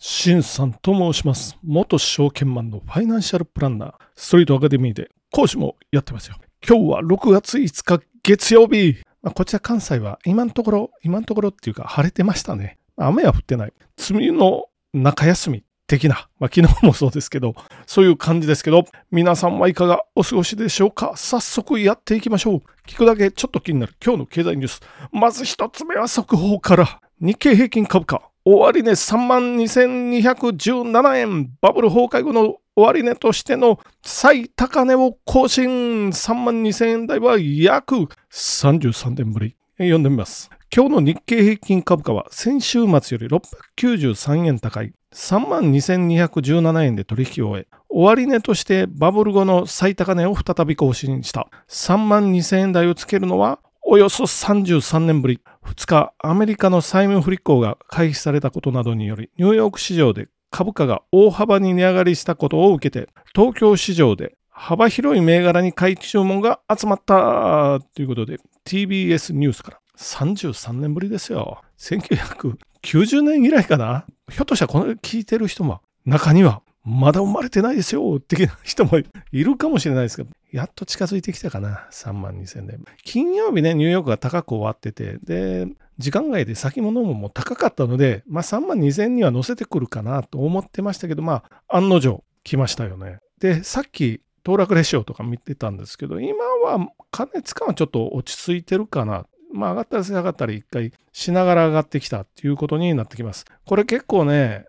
シンさんと申します。元証券マンのファイナンシャルプランナー、ストリートアカデミーで講師もやってますよ。今日は6月5日月曜日。まあ、こちら関西は今のところ、今のところっていうか晴れてましたね。雨は降ってない。梅雨の中休み的な、まあ、昨日もそうですけど、そういう感じですけど、皆さんはいかがお過ごしでしょうか？早速やっていきましょう。聞くだけちょっと気になる今日の経済ニュース。まず一つ目は速報から。日経平均株価。終値3万2217円。バブル崩壊後の終値としての最高値を更新。3万2000円台は約33年ぶり。読んでみます。今日の日経平均株価は先週末より693円高い3万2217円で取引を終え、終値としてバブル後の最高値を再び更新した3万2000円台をつけるのはおよそ33年ぶり。2日、アメリカの債務不履行が回避されたことなどにより、ニューヨーク市場で株価が大幅に値上がりしたことを受けて、東京市場で幅広い銘柄に買い注文が集まったということで、TBS ニュースから33年ぶりですよ。1990年以来かなひょっとしたらこの聞いてる人も中にはまだ生まれてないですよ的な人もいるかもしれないですけど、やっと近づいてきたかな。3万2000年。金曜日ね、ニューヨークが高く終わってて、で、時間外で先物もも高かったので、まあ3万2000には乗せてくるかなと思ってましたけど、まあ案の定来ましたよね。で、さっき、騰落レシオとか見てたんですけど、今は加熱感はちょっと落ち着いてるかな。まあ上がったり下がったり一回しながら上がってきたっていうことになってきます。これ結構ね、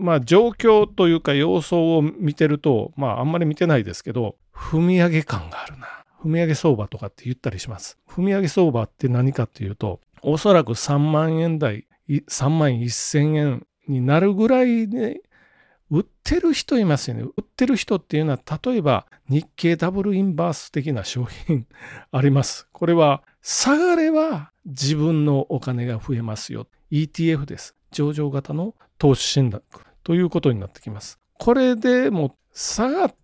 まあ状況というか様相を見てると、まああんまり見てないですけど、踏み上げ感があるな。踏み上げ相場とかって言ったりします。踏み上げ相場って何かっていうと、おそらく3万円台、3万1000円になるぐらいで、売ってる人いますよね。売ってる人っていうのは、例えば日経ダブルインバース的な商品 あります。これは、下がれば自分のお金が増えますよ。ETF です。上場型の投資信託ということになってきます。これでもう下がっ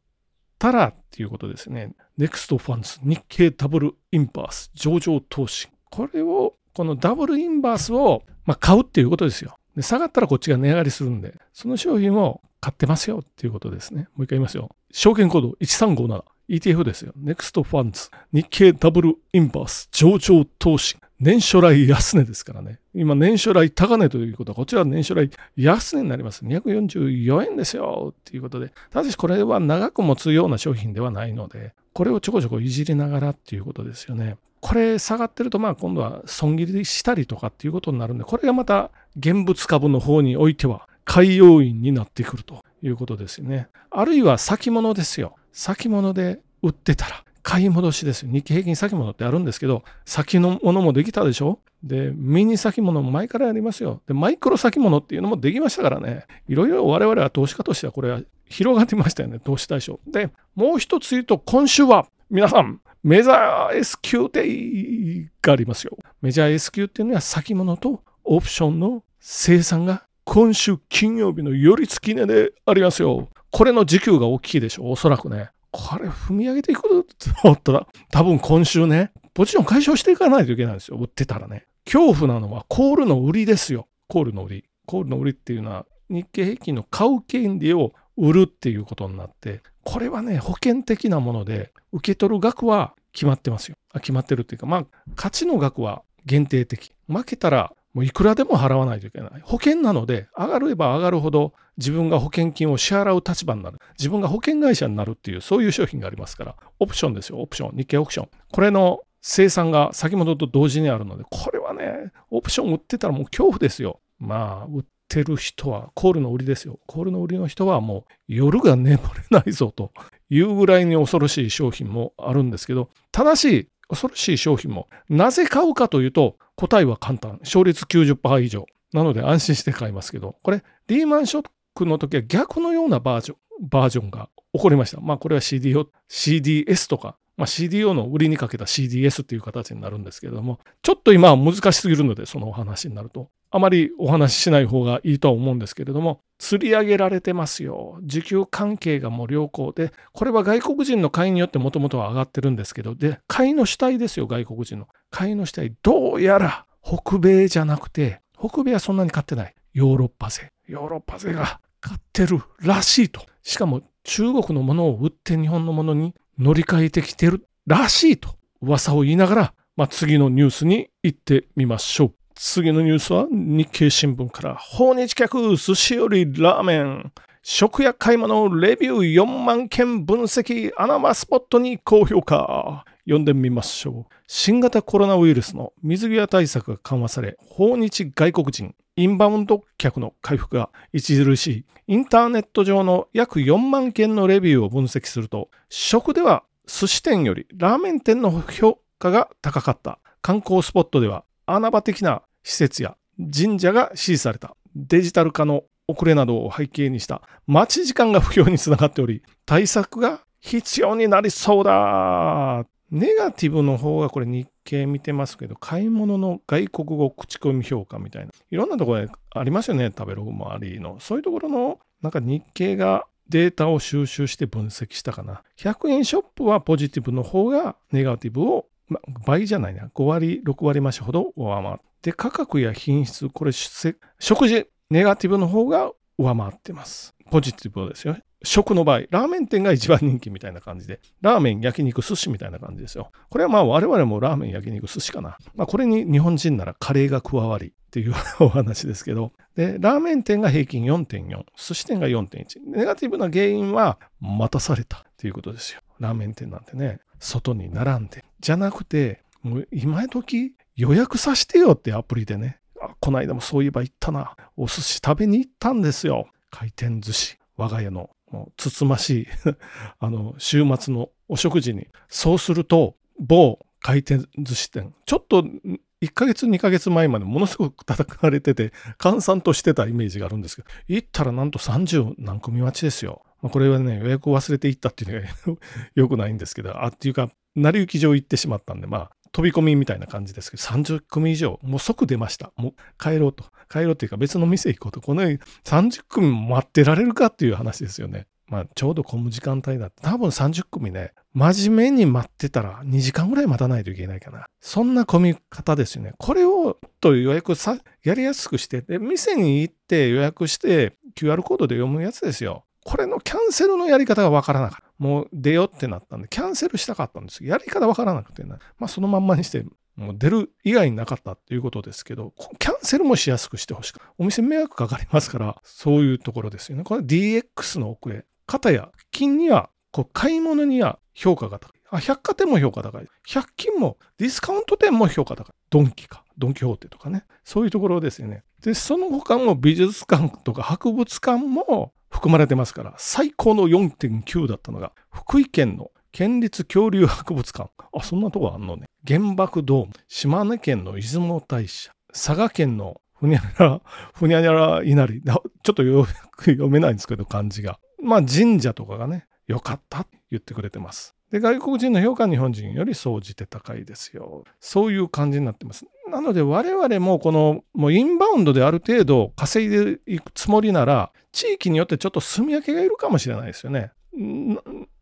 たらっていうことですね。NEXT ファンズ、日経ダブルインバース、上場投資。これを、このダブルインバースを、まあ、買うっていうことですよ。で下がったらこっちが値上がりするんで、その商品を買ってますよっていうことですね。もう一回言いますよ。証券コード1357。ETF ですよ。NEXT ファンズ、日経ダブルインバース、上場投資。年初来安値ですからね。今、年初来高値ということは、こちらは年初来安値になります。244円ですよ。っていうことで。ただし、これは長く持つような商品ではないので、これをちょこちょこいじりながらっていうことですよね。これ下がってると、まあ今度は損切りしたりとかっていうことになるんで、これがまた現物株の方においては買い要因になってくるということですよね。あるいは先物ですよ。先物で売ってたら買い戻しです。日経平均先物ってあるんですけど、先のものもできたでしょ？で、ミニ先物も前からやりますよ。で、マイクロ先物っていうのもできましたからね。いろいろ我々は投資家としてはこれは広がってましたよね。投資対象。で、もう一つ言うと、今週は皆さん、メジャー S q デイがありますよ。メジャー S q っていうのは先物とオプションの生産が今週金曜日の寄り付き値でありますよ。これの時給が大きいでしょ？う。おそらくね。これ踏み上げていくと思ったら、多分今週ね、ポジション解消していかないといけないんですよ。売ってたらね。恐怖なのはコールの売りですよ。コールの売り。コールの売りっていうのは日経平均の買う権利を売るっていうことになって、これはね、保険的なもので、受け取る額は決まってますよ。あ決まってるっていうか、まあ、勝ちの額は限定的。負けたら、もういくらでも払わないといけない。保険なので、上がれば上がるほど自分が保険金を支払う立場になる。自分が保険会社になるっていう、そういう商品がありますから、オプションですよ、オプション。日経オプション。これの生産が先ほどと同時にあるので、これはね、オプション売ってたらもう恐怖ですよ。まあ、売ってる人は、コールの売りですよ。コールの売りの人はもう夜が眠れないぞというぐらいに恐ろしい商品もあるんですけど、ただし、恐ろしい商品も、なぜ買うかというと、答えは簡単。勝率90%以上。なので安心して買いますけど、これ、リーマンショックの時は逆のようなバージョン、バージョンが起こりました。まあ、これは CDO、CDS とか、まあ、CDO の売りにかけた CDS っていう形になるんですけれども、ちょっと今は難しすぎるので、そのお話になると。あまりお話ししない方がいいとは思うんですけれども、釣り上げられてますよ。需給関係がもう良好で、これは外国人の買いによってもともとは上がってるんですけど、で、買いの主体ですよ、外国人の。買いの主体、どうやら北米じゃなくて、北米はそんなに買ってない。ヨーロッパ勢。ヨーロッパ勢が買ってるらしいと。しかも中国のものを売って日本のものに乗り換えてきてるらしいと噂を言いながら、まあ、次のニュースに行ってみましょう。次のニュースは日経新聞から。訪日客寿司よりラーメン。食や買い物レビュー4万件分析。穴場スポットに高評価。読んでみましょう。新型コロナウイルスの水際対策が緩和され訪日外国人インバウンド客の回復が著しい。インターネット上の約4万件のレビューを分析すると食では寿司店よりラーメン店の評価が高かった。観光スポットでは穴場的な施設や神社が支持された。デジタル化の遅れなどを背景にした待ち時間が不要につながっており、対策が必要になりそうだ。ネガティブの方がこれ日経見てますけど、買い物の外国語口コミ評価みたいな。いろんなところでありますよね、食べログもありの。そういうところの、なんか日経がデータを収集して分析したかな。100円ショップはポジティブの方がネガティブを、ま、倍じゃないな。5割、6割増しほど上回っで、価格や品質、これ、食事、ネガティブの方が上回ってます。ポジティブですよ。食の場合、ラーメン店が一番人気みたいな感じで、ラーメン、焼肉、寿司みたいな感じですよ。これはまあ我々もラーメン、焼肉、寿司かな。まあこれに日本人ならカレーが加わりっていう お話ですけど、で、ラーメン店が平均4.4、寿司店が4.1。ネガティブな原因は待たされたっていうことですよ。ラーメン店なんてね、外に並んで。じゃなくて、もう今時予約させてよってアプリでね。この間もそういえば行ったな。お寿司食べに行ったんですよ。回転寿司。我が家のもうつつましい あの、週末のお食事に。そうすると、某回転寿司店。ちょっと1ヶ月2ヶ月前までものすごく叩かれてて、閑散としてたイメージがあるんですけど、行ったらなんと30何組待ちですよ。まあ、これはね、予約を忘れて行ったっていうのが 良くないんですけど、あ、っていうか、成り行き上行ってしまったんで、まあ、飛び込みみたいな感じですけど、30組以上、もう即出ました。もう帰ろうと。帰ろうっていうか別の店行こうと。このように30組待ってられるかっていう話ですよね。まあ、ちょうど混む時間帯だって。多分30組ね、真面目に待ってたら2時間ぐらい待たないといけないかな。そんな混み方ですよね。これをと予約さ、やりやすくして、で、店に行って予約して QR コードで読むやつですよ。これのキャンセルのやり方がわからなかった。もう出ようってなったんで、キャンセルしたかったんですやり方わからなくてね。まあそのまんまにして、もう出る以外になかったっていうことですけど、キャンセルもしやすくしてほしくお店迷惑かかりますから、そういうところですよね。これ DX の遅れ。方や金には、こう買い物には評価が高い。あ、百貨店も評価高い。百均もディスカウント店も評価高い。ドンキか。ドンキホーテとかね。そういうところですよね。で、その他も美術館とか博物館も含まれてますから、最高の4.9だったのが、福井県の県立恐竜博物館。あ、そんなとこあんのね。原爆ドーム。島根県の出雲大社。佐賀県のふにゃにゃら、ふにゃにゃら稲荷。ちょっとよく読めないんですけど、漢字が。まあ神社とかがね、良かったって言ってくれてます。で、外国人の評価日本人より総じて高いですよ。そういう感じになってます。なので我々もこのもうインバウンドである程度稼いでいくつもりなら地域によってちょっと住み分けがいるかもしれないですよね。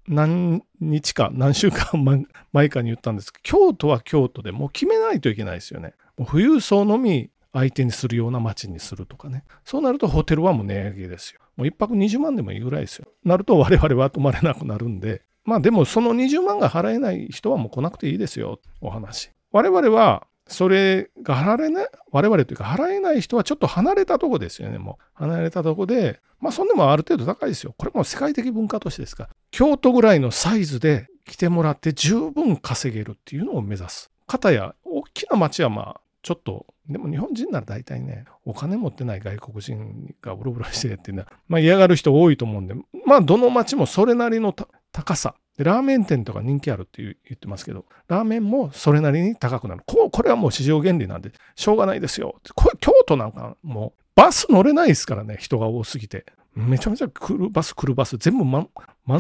何日か何週間前かに言ったんですけど京都は京都でもう決めないといけないですよね。もう富裕層のみ相手にするような街にするとかね。そうなるとホテルはもう値上げですよ。もう1泊20万でもいいぐらいですよ。なると我々は泊まれなくなるんで、まあでもその20万が払えない人はもう来なくていいですよ。お話。我々はそれが払えない、我々というか払えない人はちょっと離れたとこですよね、もう。離れたとこで、まあそんでもある程度高いですよ。これも世界的文化としてですか。京都ぐらいのサイズで来てもらって十分稼げるっていうのを目指す。かたや、大きな町はまあ、ちょっと、でも日本人なら大体ね、お金持ってない外国人がブロブロしてっていうのは、まあ嫌がる人多いと思うんで、まあどの町もそれなりの高さで、ラーメン店とか人気あるって言ってますけど、ラーメンもそれなりに高くなる。こうこれはもう市場原理なんで、しょうがないですよ。これ京都なんかもうバス乗れないですからね、人が多すぎて。めちゃめちゃ来るバス来るバス、全部満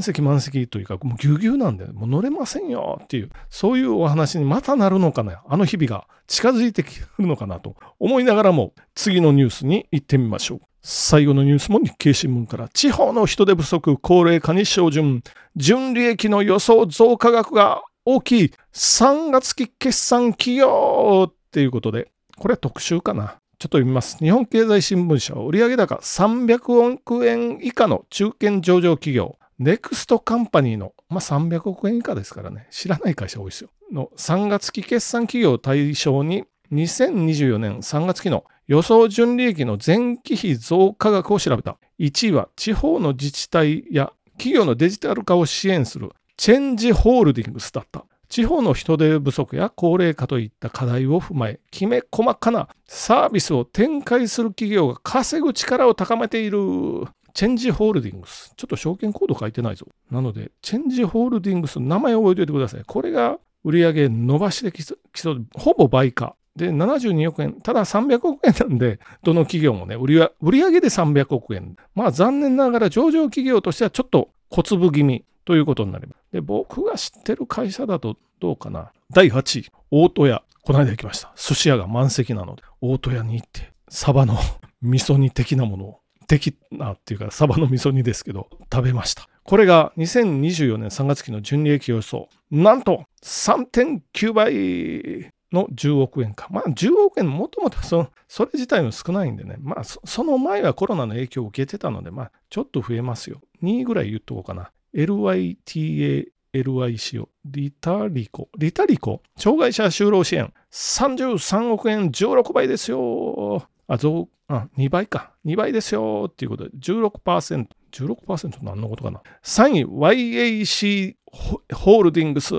席満席というか、もうぎゅうぎゅうなんで、もう乗れませんよっていう、そういうお話にまたなるのかな、あの日々が近づいてくるのかなと思いながらも、次のニュースに行ってみましょう。最後のニュースも日経新聞から、地方の人手不足、高齢化に照準、純利益の予想増加額が大きい3月期決算企業っていうことで、これは特集かな？ちょっと読みます。日本経済新聞社は売上高300億円以下の中堅上場企業、ネクストカンパニーの、まあ、300億円以下ですからね、知らない会社多いですよ。の3月期決算企業を対象に、2024年3月期の予想純利益の前期比増加額を調べた。1位は地方の自治体や企業のデジタル化を支援するチェンジホールディングスだった。地方の人手不足や高齢化といった課題を踏まえ、きめ細かなサービスを展開する企業が稼ぐ力を高めている。チェンジホールディングス。ちょっと証券コード書いてないぞ。なので、チェンジホールディングスの名前を覚えておいてください。これが売上伸ばしてきそう、ほぼ倍化。で、72億円。ただ300億円なんで、どの企業もね、売り売上で300億円。まあ残念ながら上場企業としてはちょっと小粒気味ということになります。で、僕が知ってる会社だとどうかな。第8位、大戸屋。この間行きました。寿司屋が満席なので、大戸屋に行って、サバの味噌煮的なものを、的なっていうか、サバの味噌煮ですけど、食べました。これが2024年3月期の純利益予想。なんと3.9倍の10億円か。まあ10億円もともとそそれ自体も少ないんでね。まあその前はコロナの影響を受けてたので、まあちょっと増えますよ。2位ぐらい言っとこうかな。 LITALICO、リタリコ、リタリコ、障害者就労支援、33億円16倍ですよ。あ、増、あ、2倍か。2倍ですよ。っていうことで、16%。16%何のことかな。3位、YAC ホールディングス。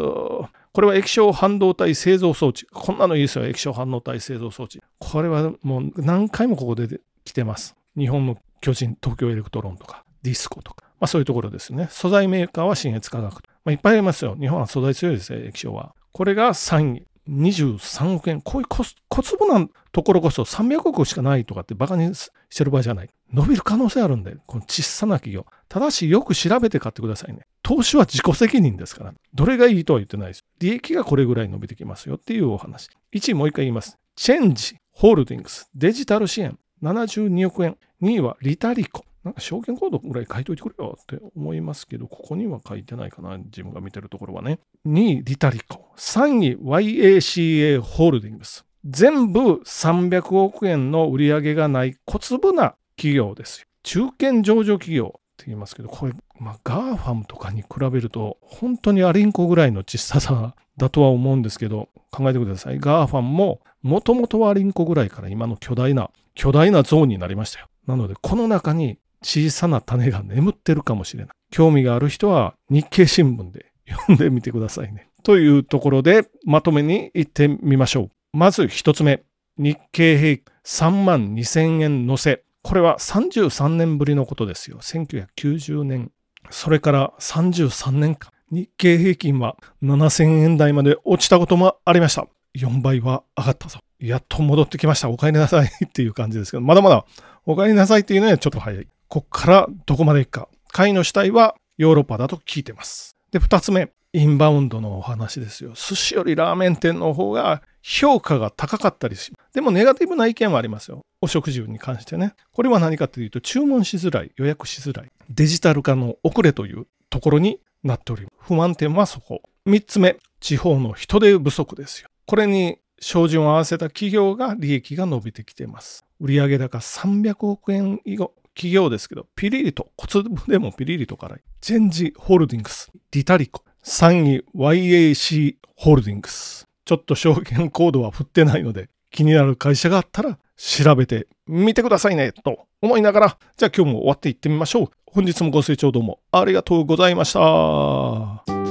これは液晶半導体製造装置。こんなのいいですよ。液晶半導体製造装置。これはもう何回もここで来てます。日本の巨人、東京エレクトロンとか、ディスコとか。まあそういうところですね。素材メーカーは信越化学。まあ、いっぱいありますよ。日本は素材強いですよ、液晶は。これが3位。23億円。こういう小粒なところこそ300億しかないとかってバカにしてる場合じゃない。伸びる可能性あるんで、この小さな企業。ただしよく調べて買ってくださいね。投資は自己責任ですから。どれがいいとは言ってないです。利益がこれぐらい伸びてきますよっていうお話。1位もう一回言います。チェンジホールディングスデジタル支援72億円。2位はリタリコなんか証券コードぐらい書いといてくれよって思いますけど、ここには書いてないかな、自分が見てるところはね。2位、リタリコ。3位、 YAC ホールディングス。全部300億円の売り上げがない小粒な企業です。中堅上場企業って言いますけど、これ、まあ、 GAFAM とかに比べると、本当にアリンコぐらいの小ささだとは思うんですけど、考えてください。 GAFAM も、もともとはアリンコぐらいから今の巨大な、巨大なゾーンになりましたよ。なので、この中に小さな種が眠ってるかもしれない。興味がある人は日経新聞で読んでみてくださいね。というところでまとめに行ってみましょう。まず一つ目。日経平均3万2000円乗せ。これは33年ぶりのことですよ。1990年。それから33年間。日経平均は7000円台まで落ちたこともありました。4倍は上がったぞ。やっと戻ってきました。お帰りなさい っていう感じですけど、まだまだお帰りなさいっていうのはちょっと早い。こっからどこまで行くか。会の主体はヨーロッパだと聞いてます。で、二つ目。インバウンドのお話ですよ。寿司よりラーメン店の方が評価が高かったりします。でもネガティブな意見はありますよ。お食事に関してね。これは何かというと注文しづらい、予約しづらい、デジタル化の遅れというところになっております。不満点はそこ。三つ目、地方の人手不足ですよ。これに照準を合わせた企業が利益が伸びてきています。売上高300億円以後、企業ですけど、ピリリと、小粒でもピリリと辛い。チェンジホールディングス、リタリコ、3位 YAC ホールディングス。ちょっと証券コードは振ってないので、気になる会社があったら調べてみてくださいね、と思いながら、じゃあ今日も終わっていってみましょう。本日もご清聴どうもありがとうございました。